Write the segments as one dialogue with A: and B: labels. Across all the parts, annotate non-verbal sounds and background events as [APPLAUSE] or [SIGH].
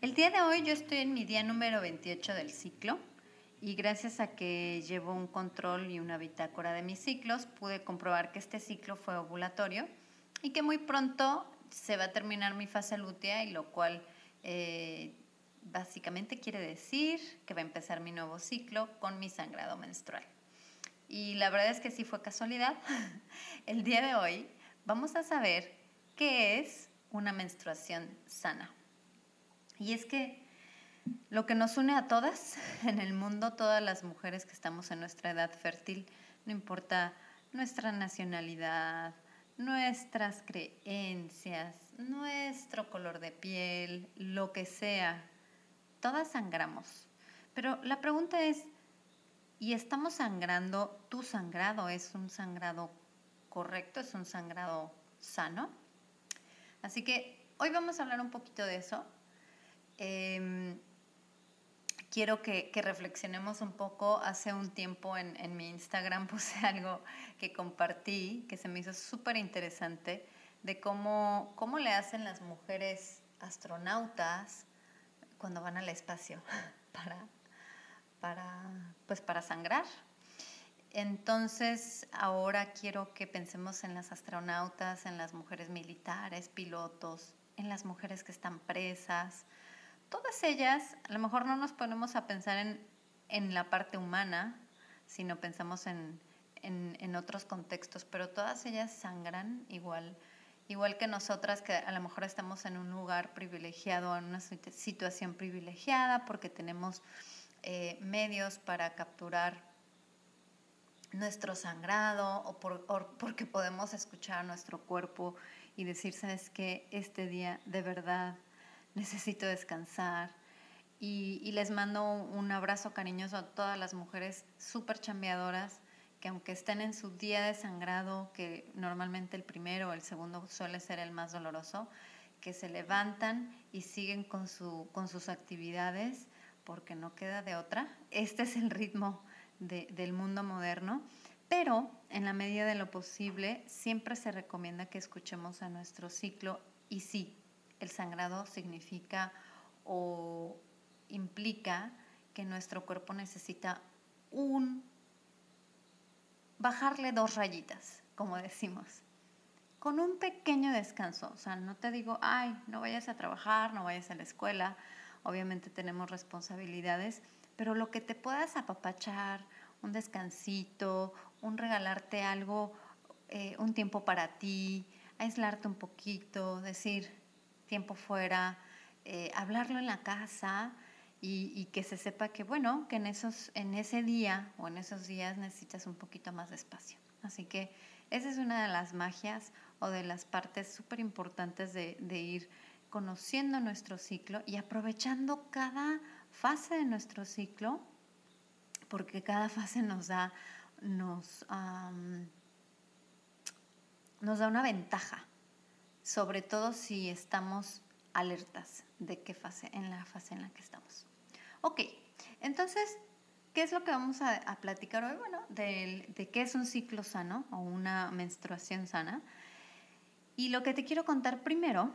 A: el día de hoy yo estoy en mi día número 28 del ciclo y gracias a que llevo un control y una bitácora de mis ciclos, pude comprobar que este ciclo fue ovulatorio y que muy pronto se va a terminar mi fase lútea y lo cual eh, básicamente quiere decir que va a empezar mi nuevo ciclo con mi sangrado menstrual. Y la verdad es que sí fue casualidad. [LAUGHS] El día de hoy vamos a saber qué es una menstruación sana. Y es que lo que nos une a todas [LAUGHS] en el mundo, todas las mujeres que estamos en nuestra edad fértil, no importa nuestra nacionalidad, nuestras creencias, nuestro color de piel, lo que sea, todas sangramos. Pero la pregunta es, ¿y estamos sangrando? ¿Tu sangrado es un sangrado correcto? ¿Es un sangrado sano? Así que hoy vamos a hablar un poquito de eso Em, quiero que, reflexionemos un poco. Hace un tiempo en, mi Instagram [LAUGHS] puse algo que compartí, que se me hizo súper interesante, de cómo, cómo le hacen las mujeres astronautas cuando van al espacio [LAUGHS] para, para, pues para sangrar. Entonces, ahora quiero que pensemos en las astronautas, en las mujeres militares, pilotos, en las mujeres que están presas, todas ellas, a lo mejor no nos ponemos a pensar en, la parte humana, sino pensamos en, otros contextos, pero todas ellas sangran igual, igual que nosotras, que a lo mejor estamos en un lugar privilegiado, en una situación privilegiada, porque tenemos eh, medios para capturar nuestro sangrado o, o, porque podemos escuchar nuestro cuerpo y decir, sabes que este día de verdad necesito descansar. Y, les mando un abrazo cariñoso a todas las mujeres súper chambeadoras que aunque estén en su día de sangrado, que normalmente el primero o el segundo suele ser el más doloroso, que se levantan y siguen con, su, con sus actividades porque no queda de otra. Este es el ritmo del mundo moderno, pero en la medida de lo posible siempre se recomienda que escuchemos a nuestro ciclo y sí, el sangrado significa o implica que nuestro cuerpo necesita un bajarle dos rayitas, como decimos, con un pequeño descanso. O sea, no te digo, ay, no vayas a trabajar, no vayas a la escuela, obviamente tenemos responsabilidades, pero lo que te puedas apapachar, un descansito, un regalarte algo, eh, un tiempo para ti, aislarte un poquito, decir, tiempo fuera, eh, hablarlo en la casa y, que se sepa que, bueno, que en, esos, en ese día o en esos días necesitas un poquito más de espacio. Así que esa es una de las magias o de las partes súper importantes de, ir conociendo nuestro ciclo y aprovechando cada fase de nuestro ciclo, porque cada fase nos da, nos, nos da una ventaja sobre todo si estamos alertas de qué fase, en la fase en la que estamos. Ok, entonces, ¿qué es lo que vamos a, platicar hoy? Bueno, de, qué es un ciclo sano o una menstruación sana. Y lo que te quiero contar primero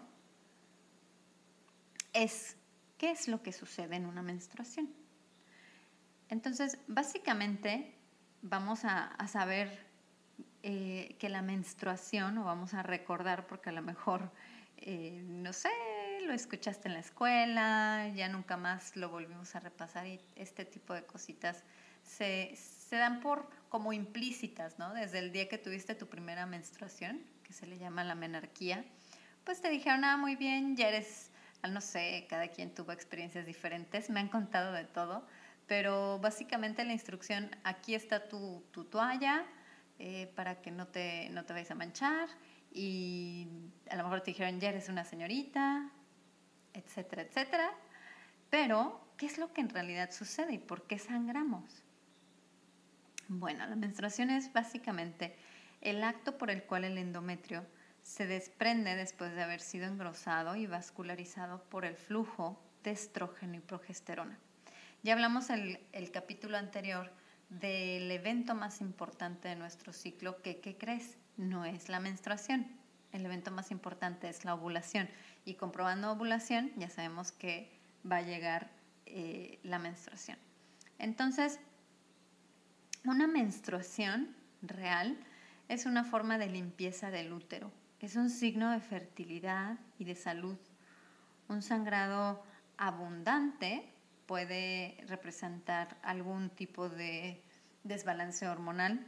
A: es qué es lo que sucede en una menstruación. Entonces, básicamente, vamos a saber eh, que la menstruación, o vamos a recordar porque a lo mejor, eh, no sé, lo escuchaste en la escuela, ya nunca más lo volvimos a repasar y este tipo de cositas se, se dan por como implícitas, ¿no? Desde el día que tuviste tu primera menstruación, que se le llama la menarquía, pues te dijeron, ah, muy bien, ya eres, no sé, cada quien tuvo experiencias diferentes, me han contado de todo, pero básicamente la instrucción, aquí está tu, tu toalla eh, para que no te, no te vayas a manchar y a lo mejor te dijeron, ya eres una señorita, etcétera, etcétera. Pero, ¿qué es lo que en realidad sucede y por qué sangramos? Bueno, la menstruación es básicamente el acto por el cual el endometrio se desprende después de haber sido engrosado y vascularizado por el flujo de estrógeno y progesterona. Ya hablamos el, el capítulo anterior del evento más importante de nuestro ciclo, que, ¿qué crees? No es la menstruación. El evento más importante es la ovulación. Y comprobando ovulación, ya sabemos que va a llegar eh, la menstruación. Entonces, una menstruación real es una forma de limpieza del útero. Es un signo de fertilidad y de salud. Un sangrado abundante puede representar algún tipo de desbalance hormonal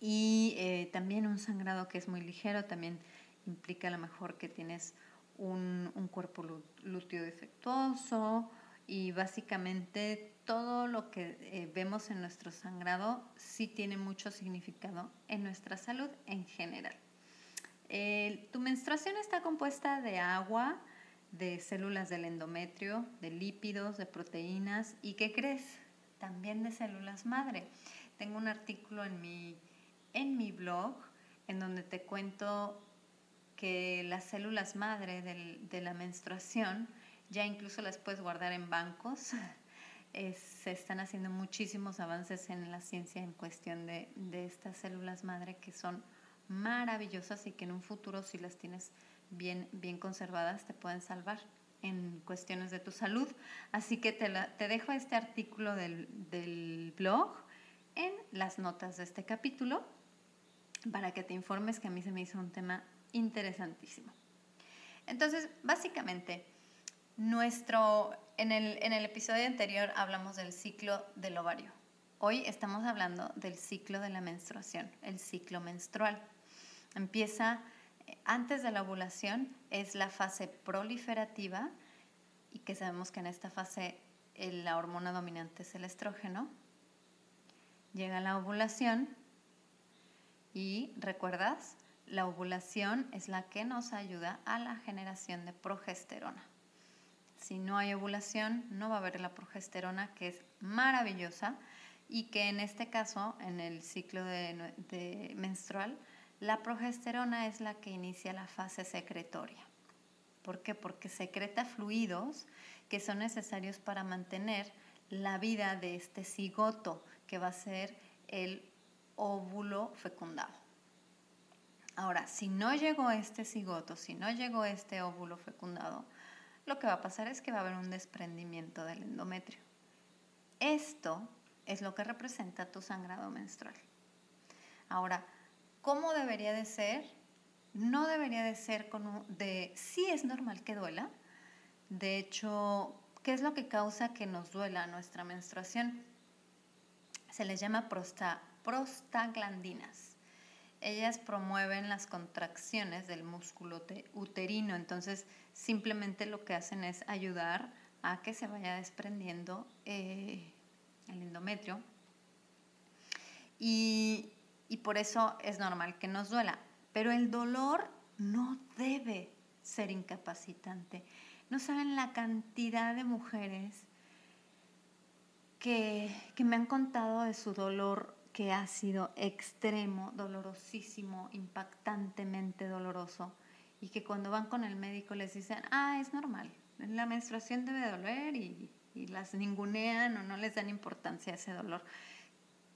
A: y eh, también un sangrado que es muy ligero también implica a lo mejor que tienes un, cuerpo lúteo defectuoso y básicamente todo lo que eh, vemos en nuestro sangrado sí tiene mucho significado en nuestra salud en general. tu menstruación está compuesta de agua, de células del endometrio, de lípidos, de proteínas y ¿qué crees? También de células madre. Tengo un artículo en mi, en mi blog en donde te cuento que las células madre de la menstruación ya incluso las puedes guardar en bancos. [LAUGHS] se están haciendo muchísimos avances en la ciencia en cuestión de, de estas células madre que son maravillosas y que en un futuro si las tienes bien, bien conservadas te pueden salvar en cuestiones de tu salud. Así que te, te dejo este artículo del, del, blog en las notas de este capítulo para que te informes que a mí se me hizo un tema interesantísimo. Entonces, básicamente, nuestro, en, el, en el episodio anterior hablamos del ciclo del ovario. Hoy estamos hablando del ciclo de la menstruación, el ciclo menstrual. Empieza antes de la ovulación es la fase proliferativa y que sabemos que en esta fase la hormona dominante es el estrógeno. Llega la ovulación y recuerdas, la ovulación es la que nos ayuda a la generación de progesterona. Si no hay ovulación, no va a haber la progesterona, que es maravillosa y que en este caso, en el ciclo de menstrual, la progesterona es la que inicia la fase secretoria. ¿Por qué? Porque secreta fluidos que son necesarios para mantener la vida de este cigoto, que va a ser el óvulo fecundado. Ahora, si no llegó este cigoto, si no llegó este óvulo fecundado, lo que va a pasar es que va a haber un desprendimiento del endometrio. Esto es lo que representa tu sangrado menstrual. Ahora, ¿Cómo debería de ser? No debería de ser con de sí es normal que duela. De hecho, ¿qué es lo que causa que nos duela nuestra menstruación? Se les llama prosta, prostaglandinas. Ellas promueven las contracciones del músculo uterino, entonces simplemente lo que hacen es ayudar a que se vaya desprendiendo eh, el endometrio. Y y por eso es normal que nos duela. Pero el dolor no debe ser incapacitante. No saben la cantidad de mujeres que, que, me han contado de su dolor que ha sido extremo, dolorosísimo, impactantemente doloroso, y que cuando van con el médico les dicen, ah, es normal, la menstruación debe doler y, y las ningunean o no les dan importancia a ese dolor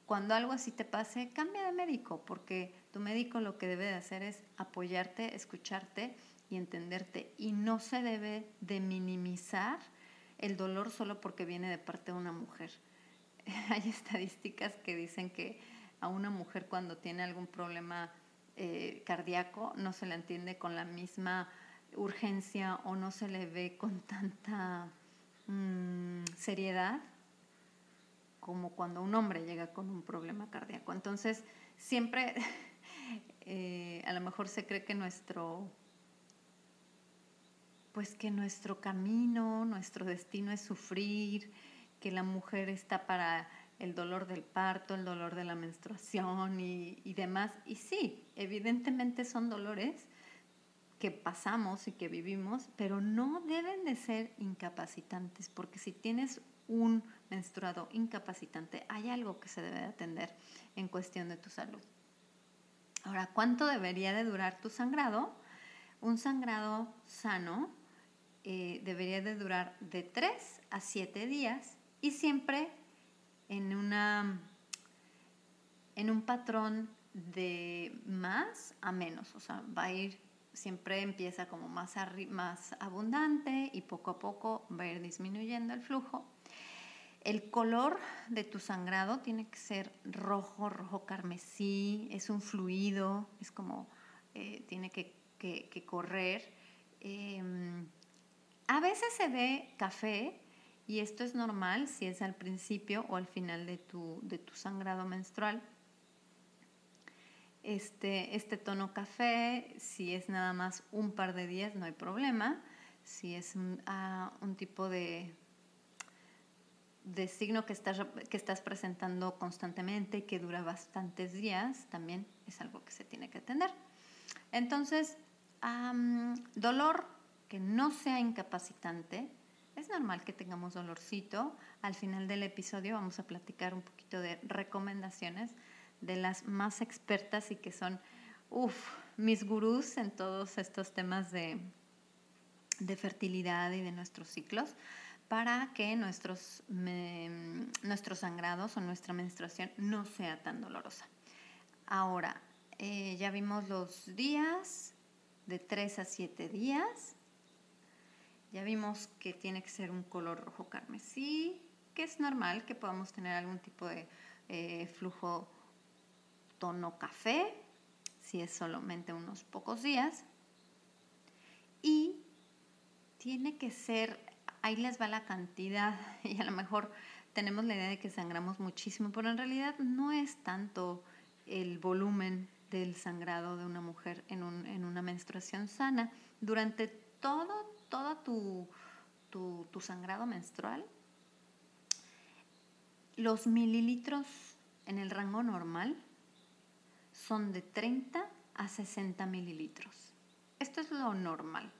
A: cuando algo así te pase, cambia de médico, porque tu médico lo que debe de hacer es apoyarte, escucharte y entenderte. Y no se debe de minimizar el dolor solo porque viene de parte de una mujer. [LAUGHS] Hay estadísticas que dicen que a una mujer cuando tiene algún problema eh, cardíaco no se le entiende con la misma urgencia o no se le ve con tanta mm, seriedad como cuando un hombre llega con un problema cardíaco. Entonces, siempre [LAUGHS] eh, a lo mejor se cree que nuestro pues que nuestro camino, nuestro destino es sufrir, que la mujer está para el dolor del parto, el dolor de la menstruación y, y demás. Y sí, evidentemente son dolores que pasamos y que vivimos, pero no deben de ser incapacitantes, porque si tienes un menstruado incapacitante, hay algo que se debe de atender en cuestión de tu salud. Ahora, ¿cuánto debería de durar tu sangrado? Un sangrado sano eh, debería de durar de 3 a 7 días y siempre en, una, en un patrón de más a menos, o sea, va a ir, siempre empieza como más, más abundante y poco a poco va a ir disminuyendo el flujo. El color de tu sangrado tiene que ser rojo, rojo carmesí, es un fluido, es como, eh, tiene que, correr. Em, a veces se ve café, y esto es normal si es al principio o al final de tu, de tu sangrado menstrual. Este, este tono café, si es nada más un par de días, no hay problema. Si es un, ah, tipo de, de signo que estás, que estás presentando constantemente que dura bastantes días, también es algo que se tiene que atender. Entonces, dolor que no sea incapacitante, es normal que tengamos dolorcito. Al final del episodio vamos a platicar un poquito de recomendaciones de las más expertas y que son, uff, mis gurús en todos estos temas de, de fertilidad y de nuestros ciclos para que nuestros, sangrados o nuestra menstruación no sea tan dolorosa. Ahora, eh, ya vimos los días, de 3 a 7 días. Ya vimos que tiene que ser un color rojo carmesí, que es normal que podamos tener algún tipo de eh, flujo tono café, si es solamente unos pocos días. Y tiene que ser, ahí les va la cantidad, [LAUGHS] y a lo mejor tenemos la idea de que sangramos muchísimo, pero en realidad no es tanto el volumen del sangrado de una mujer en, un, en una menstruación sana. Durante todo, todo tu, tu, sangrado menstrual, los mililitros en el rango normal son de 30 a 60 mililitros. Esto es lo normal.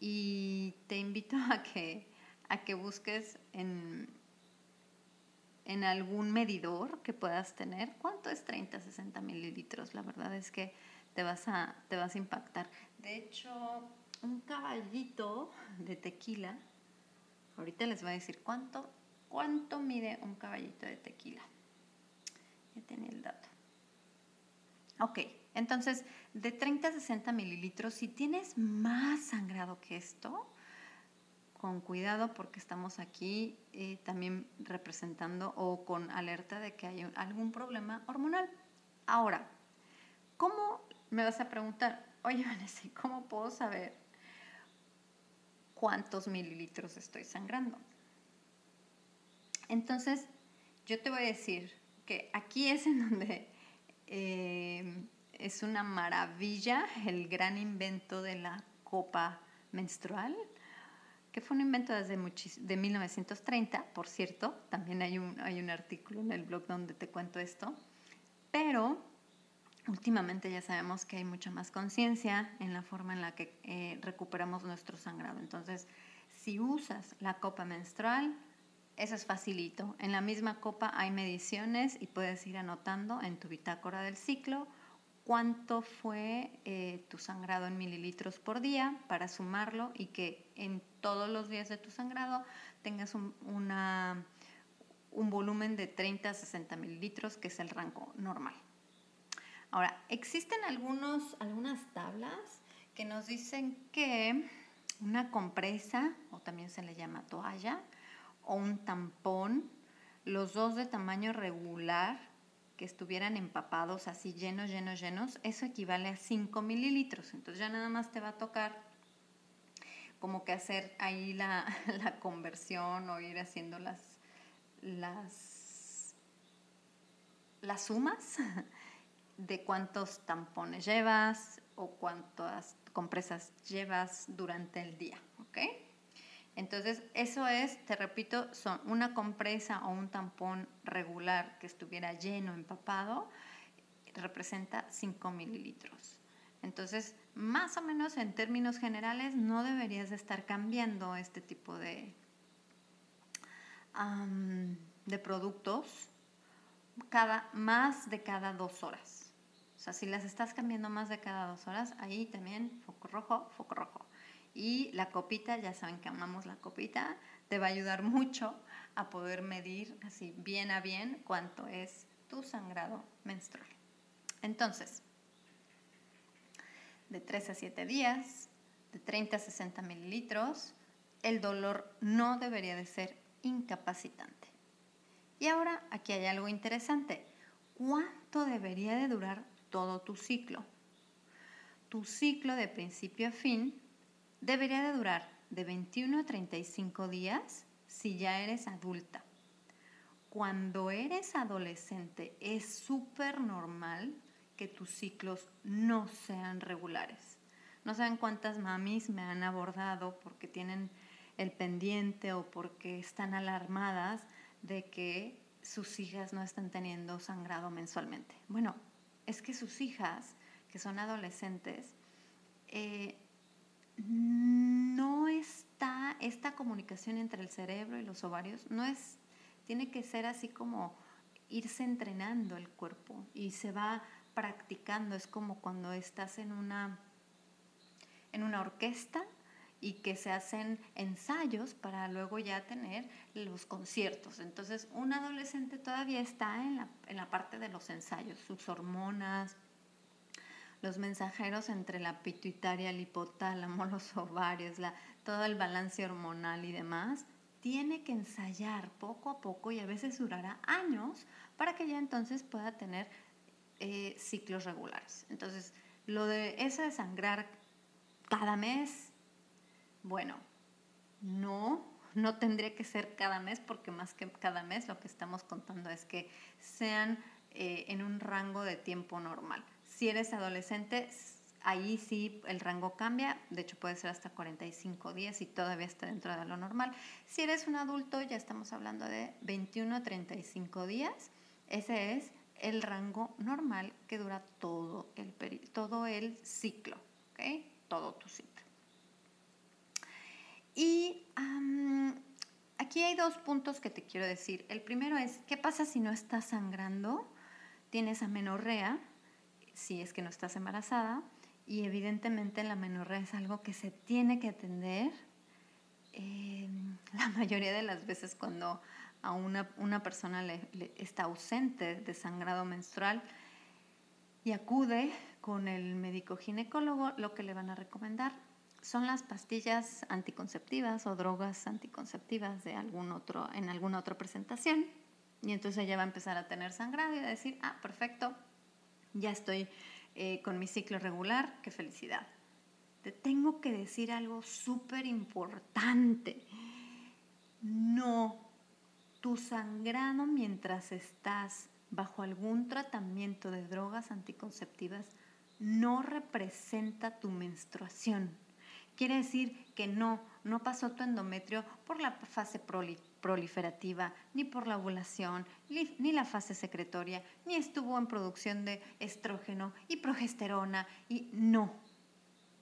A: Y te invito [LAUGHS] a que, a que busques en, en algún medidor que puedas tener cuánto es 30 a 60 mililitros. La verdad es que te vas a, te vas a impactar. De hecho, un caballito de tequila. Ahorita les voy a decir cuánto, cuánto mide un caballito de tequila. Ya tenía el dato. Ok, entonces de 30 a 60 mililitros, si tienes más sangrado que esto, con cuidado porque estamos aquí eh, también representando o con alerta de que hay algún problema hormonal. Ahora, ¿cómo me vas a preguntar? Oye, Vanessa, ¿cómo puedo saber cuántos mililitros estoy sangrando. Entonces, yo te voy a decir que aquí es en donde eh, es una maravilla el gran invento de la copa menstrual, que fue un invento desde de 1930, por cierto, también hay un, hay un artículo en el blog donde te cuento esto, pero últimamente ya sabemos que hay mucha más conciencia en la forma en la que eh, recuperamos nuestro sangrado. Entonces, si usas la copa menstrual, eso es facilito. En la misma copa hay mediciones y puedes ir anotando en tu bitácora del ciclo cuánto fue eh, tu sangrado en mililitros por día para sumarlo y que en todos los días de tu sangrado tengas un, un volumen de 30 a 60 mililitros, que es el rango normal. Ahora, existen algunos, algunas tablas que nos dicen que una compresa, o también se le llama toalla, o un tampón, los dos de tamaño regular, que estuvieran empapados así llenos, llenos, llenos, eso equivale a 5 mililitros. Entonces ya nada más te va a tocar como que hacer ahí la, [LAUGHS] la conversión o ir haciendo las, las, las sumas [LAUGHS] de cuántos tampones llevas o cuántas compresas llevas durante el día, ¿ok? Entonces, eso es, te repito, son una compresa o un tampón regular que estuviera lleno, empapado, representa 5 mililitros. Entonces, más o menos en términos generales, no deberías de estar cambiando este tipo de, de productos cada, más de cada dos horas. O sea, si las estás cambiando más de cada dos horas, ahí también foco rojo, foco rojo. Y la copita, ya saben que amamos la copita, te va a ayudar mucho a poder medir así bien a bien cuánto es tu sangrado menstrual. Entonces, de 3 a 7 días, de 30 a 60 mililitros, el dolor no debería de ser incapacitante. Y ahora aquí hay algo interesante. ¿Cuánto debería de durar todo tu ciclo? Tu ciclo de principio a fin debería de durar de 21 a 35 días si ya eres adulta. Cuando eres adolescente es súper normal que tus ciclos no sean regulares. No saben cuántas mamis me han abordado porque tienen el pendiente o porque están alarmadas de que sus hijas no están teniendo sangrado mensualmente. Bueno, es que sus hijas, que son adolescentes, eh, no está esta comunicación entre el cerebro y los ovarios, no es, tiene que ser así como irse entrenando el cuerpo y se va practicando, es como cuando estás en una, en una orquesta y que se hacen ensayos para luego ya tener los conciertos. Entonces, un adolescente todavía está en la, en la parte de los ensayos, sus hormonas, los mensajeros entre la pituitaria, el hipotálamo, [LAUGHS] los ovarios, la, todo el balance hormonal y demás, tiene que ensayar poco a poco y a veces durará años para que ya entonces pueda tener eh, ciclos regulares. Entonces, lo de eso de sangrar cada mes, bueno, no, no tendría que ser cada mes porque más que cada mes lo que estamos contando es que sean eh, en un rango de tiempo normal. Si eres adolescente, ahí sí el rango cambia, de hecho puede ser hasta 45 días y todavía está dentro de lo normal. Si eres un adulto, ya estamos hablando de 21 a 35 días. Ese es el rango normal que dura todo el, todo el ciclo, ¿ok? Todo tu ciclo. Y aquí hay dos puntos que te quiero decir. El primero es, ¿qué pasa si no estás sangrando? Tienes amenorrea, si es que no estás embarazada, y evidentemente la amenorrea es algo que se tiene que atender em, [LAUGHS] la mayoría de las veces cuando a una, una persona le, está ausente de sangrado menstrual y acude con el médico ginecólogo, lo que le van a recomendar son las pastillas anticonceptivas o drogas anticonceptivas de algún otro, en alguna otra presentación. Y entonces ella va a empezar a tener sangrado y a decir, ah, perfecto, ya estoy eh, con mi ciclo regular, qué felicidad. Te tengo que decir algo súper importante. No, tu sangrado mientras estás bajo algún tratamiento de drogas anticonceptivas no representa tu menstruación. Quiere decir que no, no pasó tu endometrio por la fase proliferativa, ni por la ovulación, ni, la fase secretoria, ni estuvo en producción de estrógeno y progesterona, y no.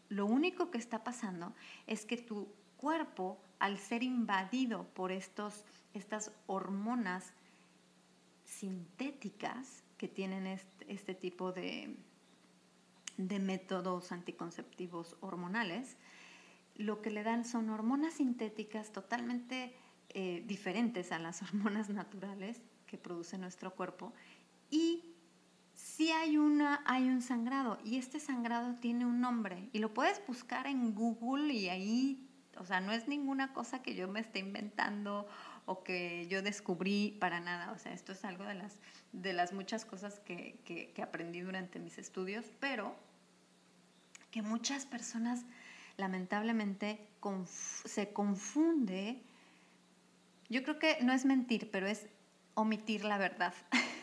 A: Lo único que está pasando es que tu cuerpo, al ser invadido por estos, estas hormonas sintéticas que tienen este, tipo de, de métodos anticonceptivos hormonales, lo que le dan son hormonas sintéticas totalmente eh, diferentes a las [LAUGHS] hormonas naturales que produce nuestro cuerpo y si hay, una, hay un sangrado y este sangrado tiene un nombre y lo puedes buscar en Google y ahí, o sea, no es ninguna cosa que yo me esté inventando o que yo descubrí para nada, o sea, esto es algo de las, de las muchas cosas que, que aprendí durante mis estudios, pero que muchas personas lamentablemente se confunde. Yo creo que no es mentir, pero es omitir la verdad.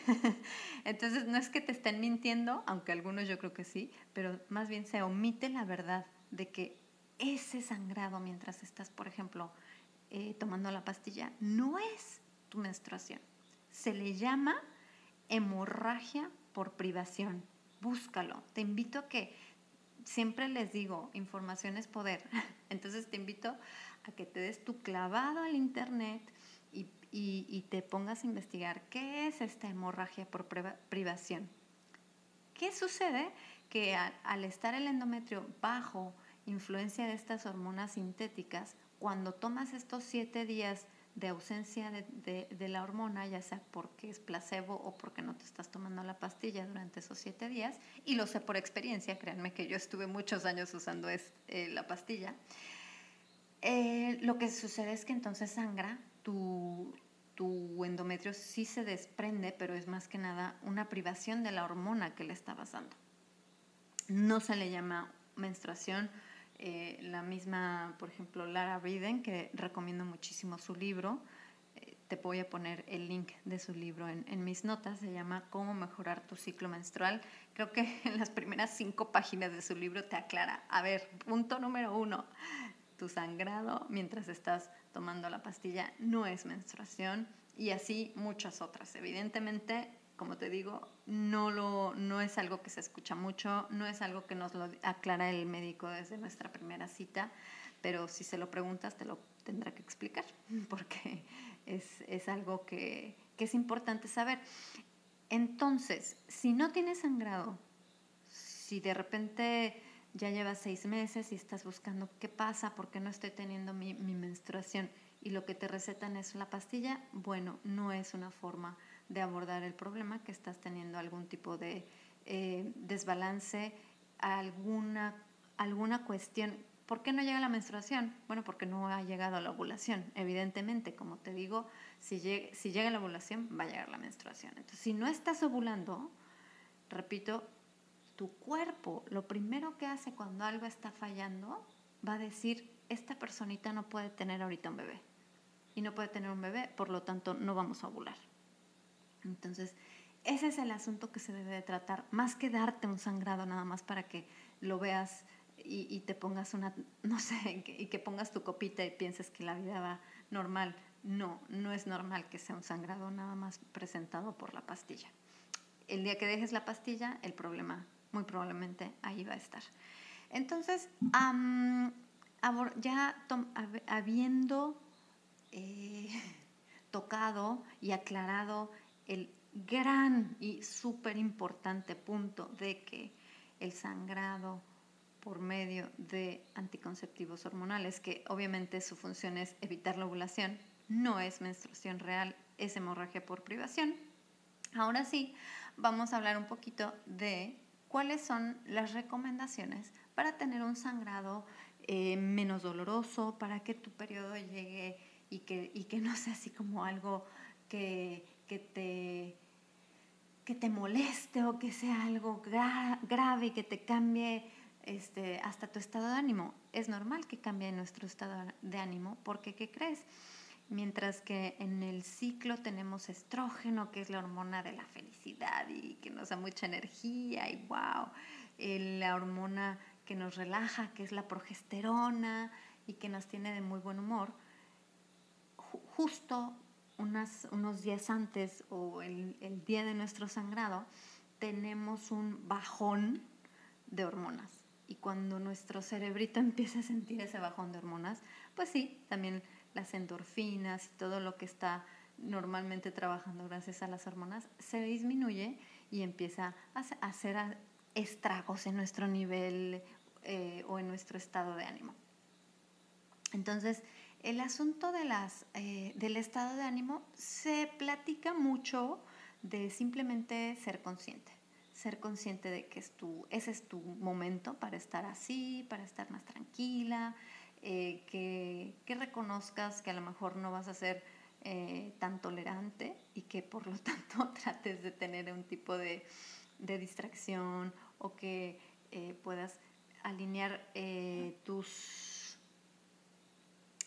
A: [LAUGHS] Entonces, no es que te estén mintiendo, aunque algunos yo creo que sí, pero más bien se omite la verdad de que ese sangrado mientras estás, por ejemplo, eh, tomando la pastilla, no es tu menstruación. Se le llama hemorragia por privación. Búscalo. Te invito a que, siempre les digo, información es poder. [LAUGHS] Entonces te invito a que te des tu clavado al internet y, te pongas a investigar qué es esta hemorragia por privación. ¿Qué sucede? Que al estar el endometrio bajo influencia de estas hormonas sintéticas, cuando tomas estos siete días de ausencia de, la hormona, ya sea porque es placebo o porque no te estás tomando la pastilla durante esos siete días, y lo sé por experiencia, créanme que yo estuve muchos años usando eh, la pastilla, eh, lo que sucede es que entonces sangra, tu, tu endometrio sí se desprende, pero es más que nada una privación de la hormona que le estabas dando. No se le llama menstruación eh, la misma, por ejemplo, Lara Riden, que recomiendo muchísimo su libro. Eh, te voy a poner el link de su libro en, en, mis notas. Se llama Cómo mejorar tu ciclo menstrual. Creo que [LAUGHS] en las primeras cinco páginas de su libro te aclara. A ver, punto número uno. Tu sangrado mientras estás tomando la pastilla no es menstruación y así muchas otras. Evidentemente, como te digo, no, lo, no es algo que se escucha mucho, no es algo que nos lo aclara el médico desde nuestra primera cita, pero si se lo preguntas te lo tendrá que explicar, [LAUGHS] porque es, algo que, que es importante saber. Entonces, si no tienes sangrado, si de repente ya llevas seis meses y estás buscando qué pasa, por qué no estoy teniendo mi, menstruación y lo que te recetan es la pastilla, bueno, no es una forma de abordar el problema, que estás teniendo algún tipo de eh, desbalance, alguna, alguna cuestión. ¿Por qué no llega la menstruación? Bueno, porque no ha llegado a la ovulación. Evidentemente, como te digo, si llega, si llega la ovulación, va a llegar la menstruación. Entonces, si no estás ovulando, repito, tu cuerpo, lo primero que hace cuando algo está fallando, va a decir, esta personita no puede tener ahorita un bebé. Y no puede tener un bebé, por lo tanto, no vamos a ovular. Entonces, ese es el asunto que se debe de tratar, más que darte un sangrado nada más para que lo veas y, te pongas una, no sé, y que pongas tu copita y pienses que la vida va normal. No, no es normal que sea un sangrado nada más presentado por la pastilla. El día que dejes la pastilla, el problema muy probablemente ahí va a estar. Entonces, ya habiendo eh, [LAUGHS] tocado y aclarado el gran y súper importante punto de que el sangrado por medio de anticonceptivos hormonales, que obviamente su función es evitar la ovulación, no es menstruación real, es hemorragia por privación. Ahora sí, vamos a hablar un poquito de cuáles son las recomendaciones para tener un sangrado eh, menos doloroso, para que tu periodo llegue y que, y que no sea así como algo que que te, que te moleste o que sea algo grave y que te cambie este, hasta tu estado de ánimo. Es normal que cambie nuestro estado de ánimo porque, ¿qué crees? Mientras que en el ciclo tenemos estrógeno, que es la hormona de la felicidad y que nos da mucha energía y wow, la hormona que nos relaja, que es la progesterona y que nos tiene de muy buen humor, justo unos días antes o el, el día de nuestro sangrado, tenemos un bajón de hormonas. Y cuando nuestro cerebrito [LAUGHS] empieza a sentir ese bajón de hormonas, pues sí, también las endorfinas y todo lo que está normalmente trabajando gracias a las hormonas se disminuye y empieza a hacer estragos en nuestro nivel eh, o en nuestro estado de ánimo. Entonces, el asunto de las, eh, del estado de ánimo se platica mucho de simplemente ser consciente. Ser consciente de que es tu, ese es tu momento para estar así, para estar más tranquila, eh, que, reconozcas que a lo mejor no vas a ser eh, tan tolerante y que por lo [LAUGHS] tanto trates de tener un tipo de, distracción o que puedas alinear tus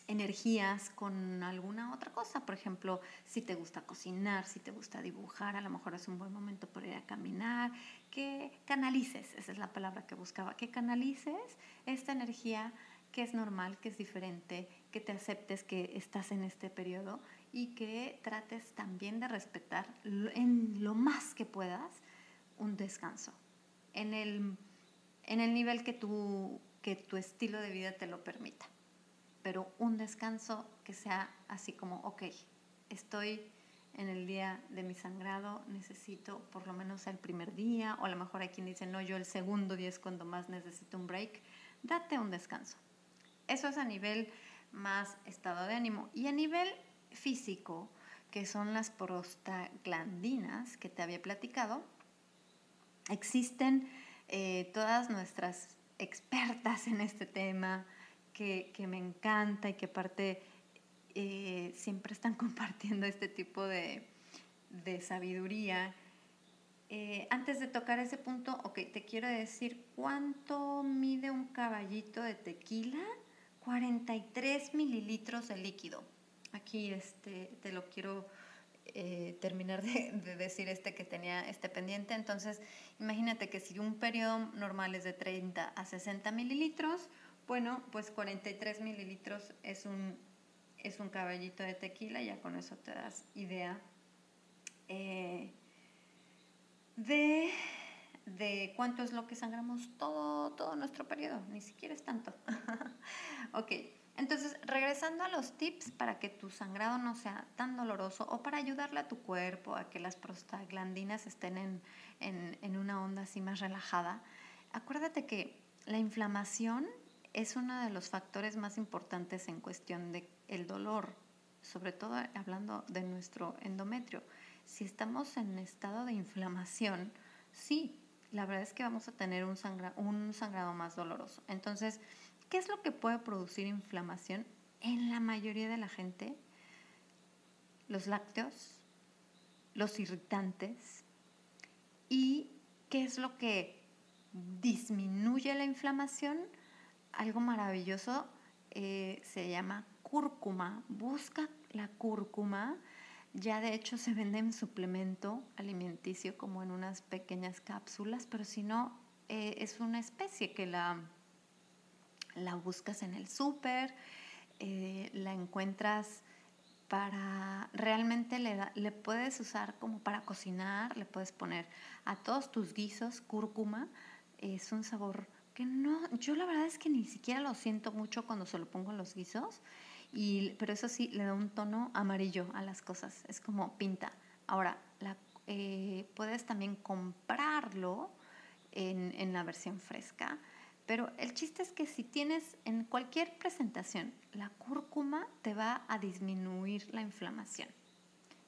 A: energías con alguna otra cosa. Por ejemplo, si te gusta cocinar, si te gusta dibujar, a lo mejor es un buen momento para ir a caminar, que canalices, esa es la palabra que buscaba, que canalices esta energía que es normal, que es diferente, que te aceptes que estás en este periodo y que trates también de respetar en lo más que puedas un descanso, en el, en el nivel que tu, que tu estilo de vida te lo permita pero un descanso que sea así como, ok, estoy en el día de mi sangrado, necesito por lo menos el primer día, o a lo mejor hay quien dice, no, yo el segundo día es cuando más necesito un break, date un descanso. Eso es a nivel más estado de ánimo. Y a nivel físico, que son las prostaglandinas que te había platicado, existen eh, todas nuestras expertas en este tema, que, me encanta y que aparte eh, siempre están [LAUGHS] compartiendo este tipo de, sabiduría. Eh, antes de tocar ese punto, ok, te quiero decir cuánto mide un caballito de tequila. 43 mililitros de líquido. Aquí este, te lo quiero eh, terminar de, de, decir este que tenía este pendiente. Entonces, imagínate que si un periodo normal es de 30 a 60 mililitros, bueno, pues 43 mililitros es un, es un caballito de tequila, ya con eso te das idea eh, de, de, cuánto es lo que sangramos todo, todo nuestro periodo, ni siquiera es tanto. [LAUGHS] ok, entonces regresando a los tips para que tu sangrado no sea tan doloroso o para ayudarle a tu cuerpo a que las prostaglandinas estén en, en, en una onda así más relajada, acuérdate que la inflamación es uno de los factores más importantes en cuestión de el dolor, sobre todo hablando de nuestro endometrio. Si estamos en estado de inflamación, sí, la verdad es que vamos a tener un, un sangrado más doloroso. Entonces, ¿qué es lo que puede producir inflamación en la mayoría de la gente? Los lácteos, los irritantes y qué es lo que disminuye la inflamación? algo maravilloso, eh, se llama cúrcuma. Busca la cúrcuma. Ya de hecho se vende en suplemento alimenticio como en unas pequeñas cápsulas, pero si no, eh, es una especie que la, la buscas en el súper, eh, la encuentras para, realmente le, le puedes usar como para cocinar, le puedes poner a todos tus guisos cúrcuma, es un sabor no, yo la verdad es que ni siquiera lo siento mucho cuando se lo pongo en los guisos, y, pero eso sí, le da un tono amarillo a las cosas, es como pinta. Ahora, eh, puedes también comprarlo en, en la versión fresca, pero el chiste es que si tienes en cualquier presentación la cúrcuma, te va a disminuir la inflamación.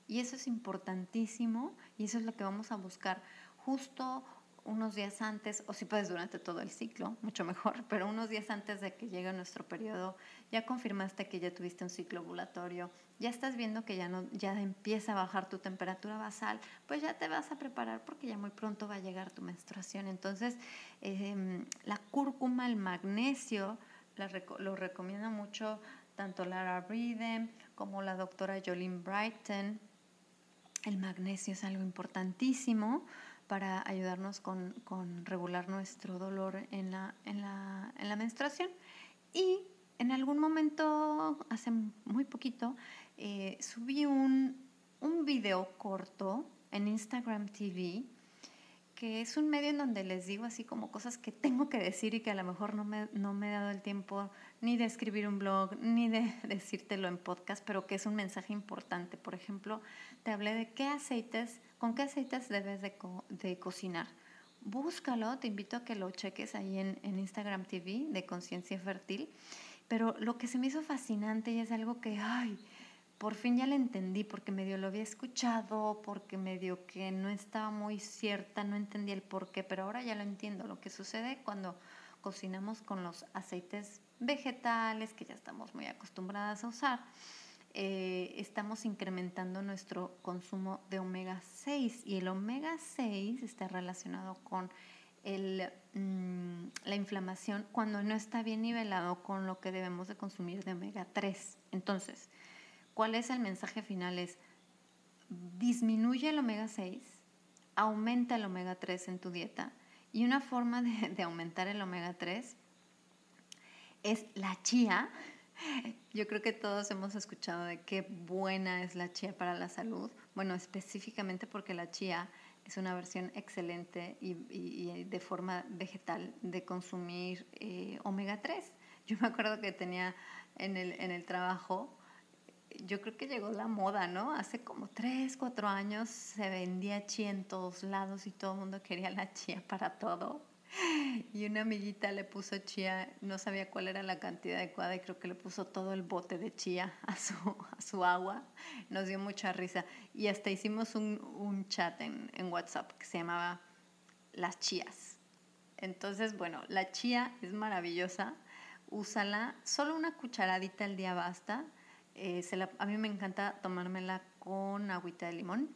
A: Y eso es importantísimo y eso es lo que vamos a buscar justo unos días antes, o si puedes durante todo el ciclo, mucho mejor, [LAUGHS] pero unos días antes de que llegue nuestro periodo, ya confirmaste que ya tuviste un ciclo ovulatorio, ya estás viendo que ya, no, ya empieza a bajar tu temperatura basal, pues ya te vas a preparar porque ya muy pronto va a llegar tu menstruación. Entonces, em, la cúrcuma, el magnesio, lo recomienda mucho tanto Lara Breeden como la doctora Jolene Brighton. El magnesio es algo importantísimo para ayudarnos con, con regular nuestro dolor en la, en, la, en la menstruación. Y en algún momento, hace muy poquito, eh, subí un, un video corto en Instagram TV que es un medio en donde les digo así como cosas que tengo que decir y que a lo mejor no me, no me he dado el tiempo ni de escribir un blog, ni de [LAUGHS] decírtelo en podcast, pero que es un mensaje importante. Por ejemplo, te hablé de qué aceites, con qué aceites debes de, de cocinar. Búscalo, te invito a que lo cheques ahí en, en Instagram TV de Conciencia Fértil. Pero lo que se me hizo fascinante y es algo que, ay, por fin ya le entendí, porque medio lo había escuchado, porque medio que no estaba muy cierta, no entendía el por qué, pero ahora ya lo entiendo. Lo que sucede cuando cocinamos con los aceites vegetales que ya estamos muy acostumbradas a usar, eh, estamos incrementando nuestro consumo de omega 6 y el omega 6 está relacionado con mm, la inflamación cuando no está bien nivelado con lo que debemos de consumir de omega 3. Entonces, ¿cuál es el mensaje final? Es disminuye el omega 6, aumenta el omega 3 en tu dieta y una forma de, de aumentar el omega 3 es la chía. Yo creo que todos hemos escuchado de qué buena es la chía para la salud. Bueno, específicamente porque la chía es una versión excelente y, y, de forma vegetal de consumir eh, omega 3. Yo me acuerdo que tenía en el, en el trabajo, yo creo que llegó la moda, ¿no? Hace como 3, 4 años se vendía chía en todos lados y todo el mundo quería la chía para todo. Y una amiguita le puso chía, no sabía cuál era la cantidad adecuada y creo que le puso todo el bote de chía a su, a su agua. Nos dio mucha risa. Y hasta hicimos un, un chat en, en WhatsApp que se llamaba Las Chías. Entonces, bueno, la chía es maravillosa. Úsala, solo una cucharadita al día basta. Eh, a mí me encanta tomármela con agüita de limón.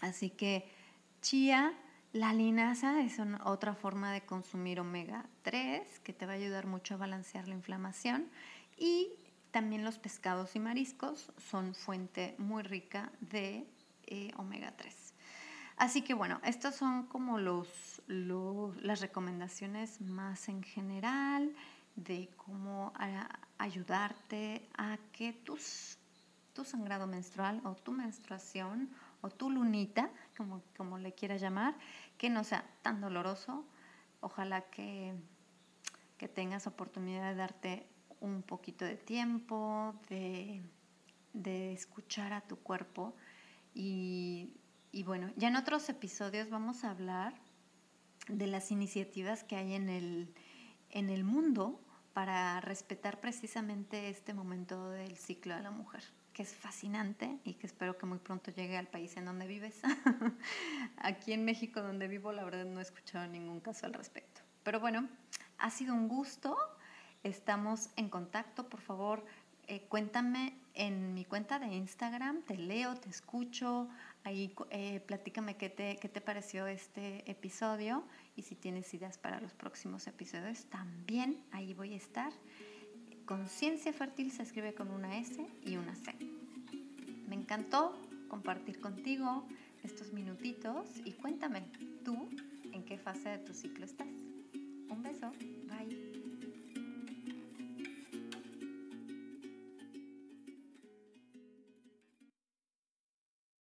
A: Así que chía la linaza es otra forma de consumir omega 3 que te va a ayudar mucho a balancear la inflamación y también los pescados y mariscos son fuente muy rica de eh, omega 3. Así que bueno, estas son como los, los, las recomendaciones más en general de cómo ayudarte a que tus, tu sangrado menstrual o tu menstruación o tu lunita, como, como le quieras llamar, que no sea tan doloroso. Ojalá que, que tengas oportunidad de darte un poquito de tiempo, de, de escuchar a tu cuerpo. Y, y, bueno, ya en otros episodios vamos a hablar de las iniciativas que hay en el, en el mundo para respetar precisamente este momento del ciclo de la mujer que es fascinante y que espero que muy pronto llegue al país en donde vives. [LAUGHS] Aquí en México, donde vivo, la verdad no he escuchado ningún caso al respecto. Pero bueno, ha sido un gusto. Estamos en contacto. Por favor, eh, cuéntame en mi cuenta de Instagram. Te leo, te escucho. Ahí eh, platícame qué te, qué te pareció este episodio. Y si tienes ideas para los próximos episodios, también ahí voy a estar. Conciencia Fértil se escribe con una S y una C. Me encantó compartir contigo estos minutitos y cuéntame tú en qué fase de tu ciclo estás. Un beso.